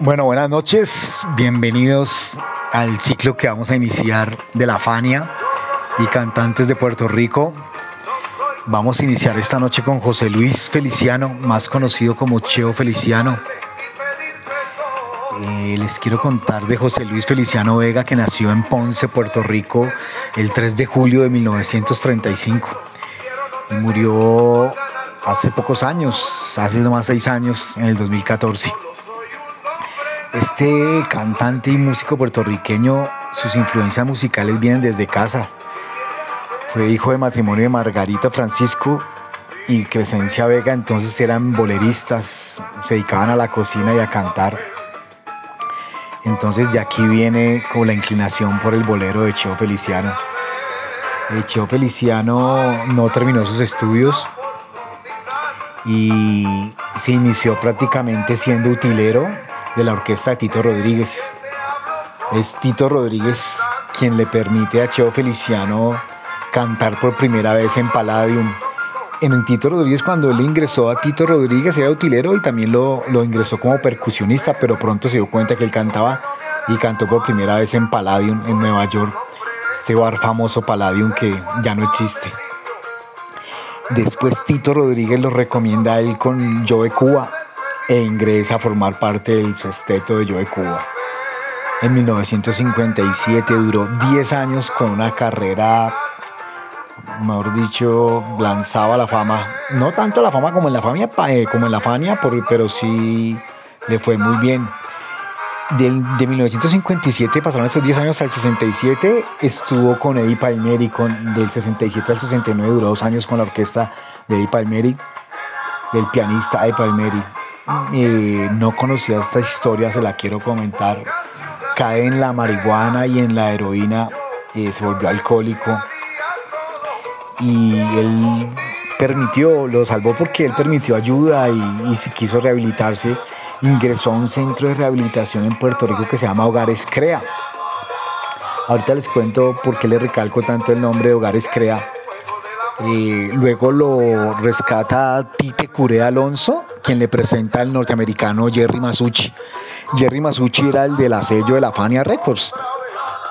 Bueno, buenas noches, bienvenidos al ciclo que vamos a iniciar de la Fania y cantantes de Puerto Rico. Vamos a iniciar esta noche con José Luis Feliciano, más conocido como Cheo Feliciano. Eh, les quiero contar de José Luis Feliciano Vega, que nació en Ponce, Puerto Rico, el 3 de julio de 1935 y murió hace pocos años, hace nomás seis años, en el 2014. Este cantante y músico puertorriqueño, sus influencias musicales vienen desde casa. Fue hijo de matrimonio de Margarita Francisco y Crescencia Vega, entonces eran boleristas, se dedicaban a la cocina y a cantar. Entonces de aquí viene con la inclinación por el bolero de Cheo Feliciano. Eh, Cheo Feliciano no terminó sus estudios y se inició prácticamente siendo utilero de la orquesta de Tito Rodríguez. Es Tito Rodríguez quien le permite a Cheo Feliciano cantar por primera vez en Palladium. En Tito Rodríguez, cuando él ingresó a Tito Rodríguez, era utilero y también lo, lo ingresó como percusionista, pero pronto se dio cuenta que él cantaba y cantó por primera vez en Palladium, en Nueva York, este bar famoso Palladium que ya no existe. Después Tito Rodríguez lo recomienda a él con Joe Cuba e ingresa a formar parte del sexteto de Joe Cuba. En 1957 duró 10 años con una carrera mejor dicho, lanzaba la fama, no tanto la fama como en la Fania, eh, como en la Fania, pero sí le fue muy bien. De, de 1957 pasaron estos 10 años al 67, estuvo con Eddie Palmieri, con, del 67 al 69 duró dos años con la orquesta de Eddie Palmieri, del pianista Eddie Palmieri. No conocía esta historia, se la quiero comentar. Cae en la marihuana y en la heroína, eh, se volvió alcohólico y él permitió, lo salvó porque él permitió ayuda y, si quiso rehabilitarse, ingresó a un centro de rehabilitación en Puerto Rico que se llama Hogares Crea. Ahorita les cuento por qué le recalco tanto el nombre de Hogares Crea. Eh, luego lo rescata Tite Curé Alonso, quien le presenta al norteamericano Jerry Masucci. Jerry Masucci era el de la sello de la Fania Records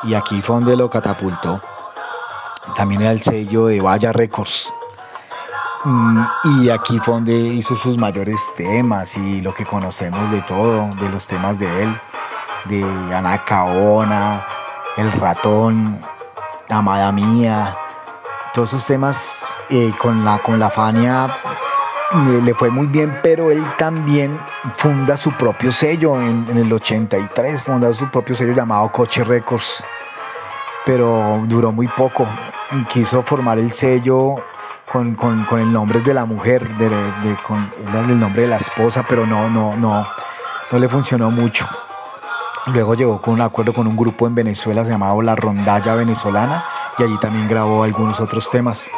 y aquí fue donde lo catapultó también era el sello de Vaya Records. Mm, y aquí fue donde hizo sus mayores temas y lo que conocemos de todo, de los temas de él, de Ana Caona, El Ratón, Amada Mía, todos esos temas eh, con, la, con la Fania le fue muy bien, pero él también funda su propio sello en, en el 83, funda su propio sello llamado Coche Records, pero duró muy poco quiso formar el sello con, con, con el nombre de la mujer, de, con el nombre de la esposa, pero no, no, no, no le funcionó mucho. Luego llegó con un acuerdo con un grupo en Venezuela llamado La Rondalla Venezolana y allí también grabó algunos otros temas.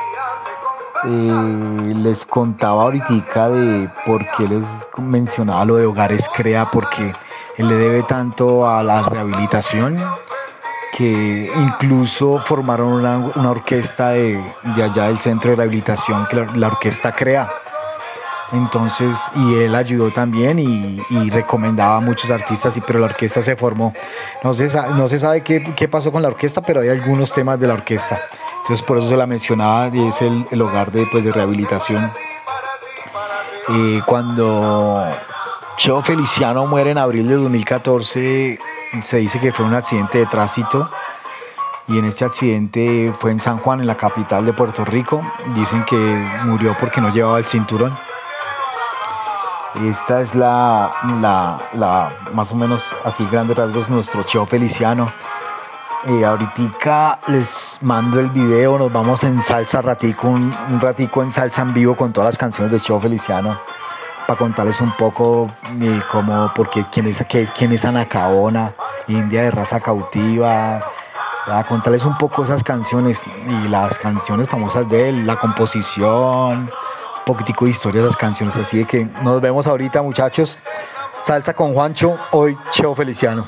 Eh, les contaba ahorita de por qué les mencionaba lo de Hogares Crea, porque él le debe tanto a la rehabilitación que incluso formaron una, orquesta de, allá del centro de rehabilitación que la, orquesta crea. Entonces, y él ayudó también y, recomendaba a muchos artistas, y, pero la orquesta se formó. No se, no se sabe qué, qué, pasó con la orquesta, pero hay algunos temas de la orquesta. Entonces, por eso se la mencionaba y es el, el hogar de, pues, de rehabilitación. Y cuando Cheo Feliciano muere en abril de 2014, se dice que fue un accidente de tránsito y en este accidente fue en San Juan, en la capital de Puerto Rico. Dicen que murió porque no llevaba el cinturón. Esta es la, la, más o menos así grandes rasgos nuestro show Feliciano. Eh, ahorita les mando el video, nos vamos en salsa ratico, un, ratico en salsa en vivo con todas las canciones de show Feliciano para contarles un poco eh, como porque quién es, quién es Anacaona, India de raza cautiva, a contarles un poco esas canciones y las canciones famosas de él, la composición, un poquitico de historia de esas canciones. Así de que nos vemos ahorita muchachos. Salsa con Juancho, hoy Cheo Feliciano.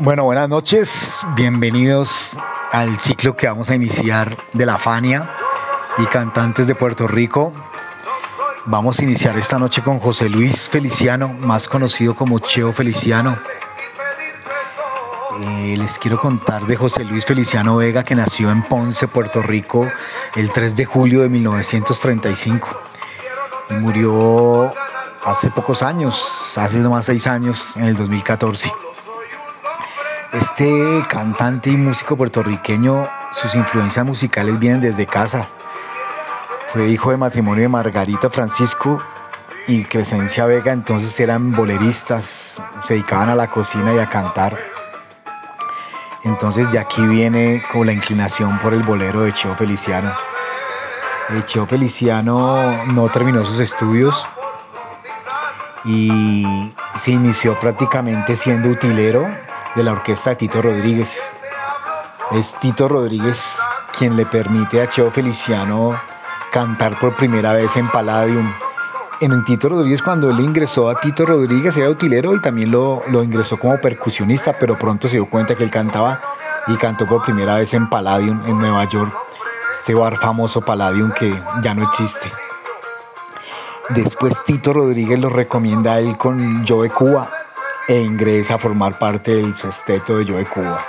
Bueno, buenas noches, bienvenidos al ciclo que vamos a iniciar de la Fania y cantantes de Puerto Rico. Vamos a iniciar esta noche con José Luis Feliciano, más conocido como Cheo Feliciano. Eh, les quiero contar de José Luis Feliciano Vega, que nació en Ponce, Puerto Rico, el 3 de julio de 1935 y murió hace pocos años, hace nomás seis años, en el 2014. Este cantante y músico puertorriqueño, sus influencias musicales vienen desde casa. Fue hijo de matrimonio de Margarita Francisco y Crescencia Vega, entonces eran boleristas, se dedicaban a la cocina y a cantar. Entonces de aquí viene como la inclinación por el bolero de Cheo Feliciano. Eh, Cheo Feliciano no terminó sus estudios y se inició prácticamente siendo utilero de la orquesta de Tito Rodríguez. Es Tito Rodríguez quien le permite a Cheo Feliciano cantar por primera vez en Palladium. En Tito Rodríguez, cuando él ingresó a Tito Rodríguez, era utilero y también lo, lo ingresó como percusionista, pero pronto se dio cuenta que él cantaba y cantó por primera vez en Palladium, en Nueva York, este bar famoso Palladium que ya no existe. Después Tito Rodríguez lo recomienda a él con Joe Cuba e ingresa a formar parte del sexteto de Joe Cuba.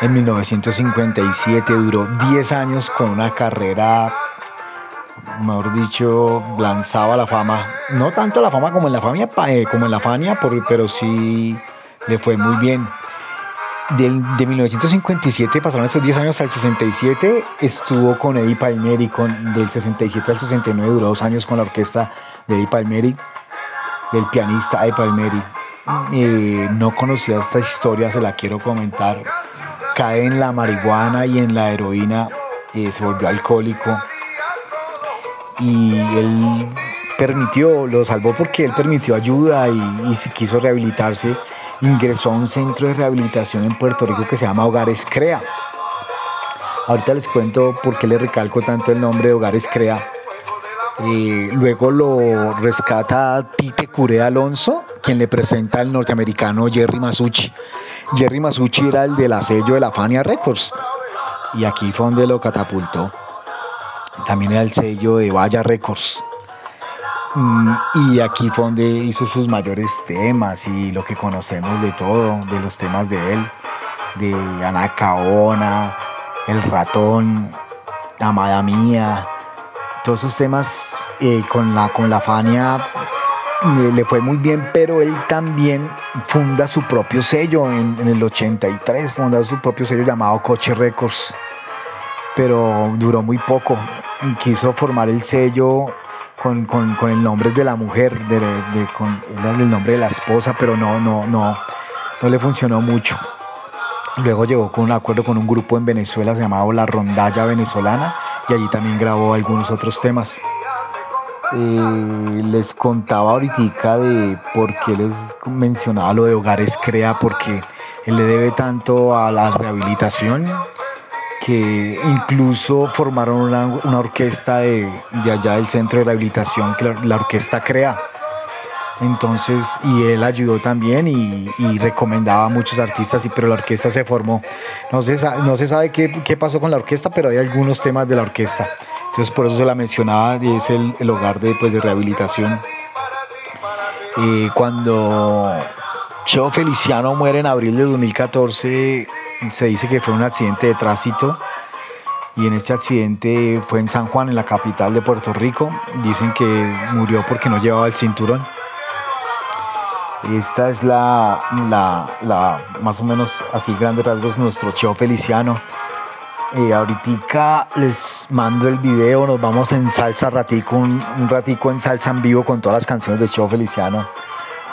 En 1957 duró 10 años con una carrera, mejor dicho, lanzaba la fama, no tanto la fama como en la Fania, eh, como en la Fania, pero sí le fue muy bien. de 1957 pasaron estos 10 años al 67, estuvo con Eddie Palmieri, con, del 67 al 69 duró dos años con la orquesta de Eddie Palmieri, del pianista Eddie Palmieri. Eh, no conocía esta historia, se la quiero comentar. Cae en la marihuana y en la heroína, eh, se volvió alcohólico y él permitió, lo salvó porque él permitió ayuda y, y quiso rehabilitarse. Ingresó a un centro de rehabilitación en Puerto Rico que se llama Hogares Crea. Ahorita les cuento por qué le recalco tanto el nombre de Hogares Crea luego lo rescata Tite Curé Alonso, quien le presenta al norteamericano Jerry Masucci. Jerry Masucci era el de la sello de la Fania Records y aquí fue donde lo catapultó. También era el sello de Vaya Records. Mm, y aquí fue donde hizo sus mayores temas y lo que conocemos de todo, de los temas de él, de Anacaona, El Ratón, Amada Mía, todos esos temas eh, con, la, con la Fania eh, le fue muy bien, pero él también funda su propio sello en, el 83, funda su propio sello llamado Coche Records, pero duró muy poco. Quiso formar el sello con, el nombre de la mujer, con el nombre de la esposa, pero no, no, no, no le funcionó mucho. Luego llegó con un acuerdo con un grupo en Venezuela llamado La Rondalla Venezolana y allí también grabó algunos otros temas. Eh, les contaba ahorita de por qué les mencionaba lo de Hogares Crea, porque él le debe tanto a la rehabilitación que incluso formaron una, orquesta de, allá del centro de rehabilitación, que la orquesta Crea entonces, y él ayudó también y, recomendaba a muchos artistas, y, pero la orquesta se formó. No se, no se sabe qué, qué, pasó con la orquesta, pero hay algunos temas de la orquesta. Entonces, por eso se la mencionaba, y es el, el hogar de, pues, de rehabilitación. Eh, cuando Cheo Feliciano muere en abril de 2014, se dice que fue un accidente de tránsito. Y en este accidente fue en San Juan, en la capital de Puerto Rico. Dicen que murió porque no llevaba el cinturón. Esta es la, la, más o menos así grandes rasgos nuestro show feliciano. Eh, ahorita les mando el video, nos vamos en salsa ratico, un, ratico en salsa en vivo con todas las canciones de show feliciano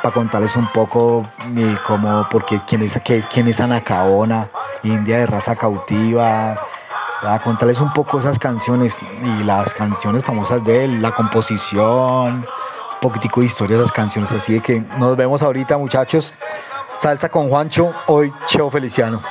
para contarles un poco eh, como porque quién es, quién es Anacaona, India de raza cautiva, para contarles un poco esas canciones y las canciones famosas de él, la composición, poquitico de historia de las canciones. Así de que nos vemos ahorita, muchachos. Salsa con Juancho, hoy Cheo Feliciano.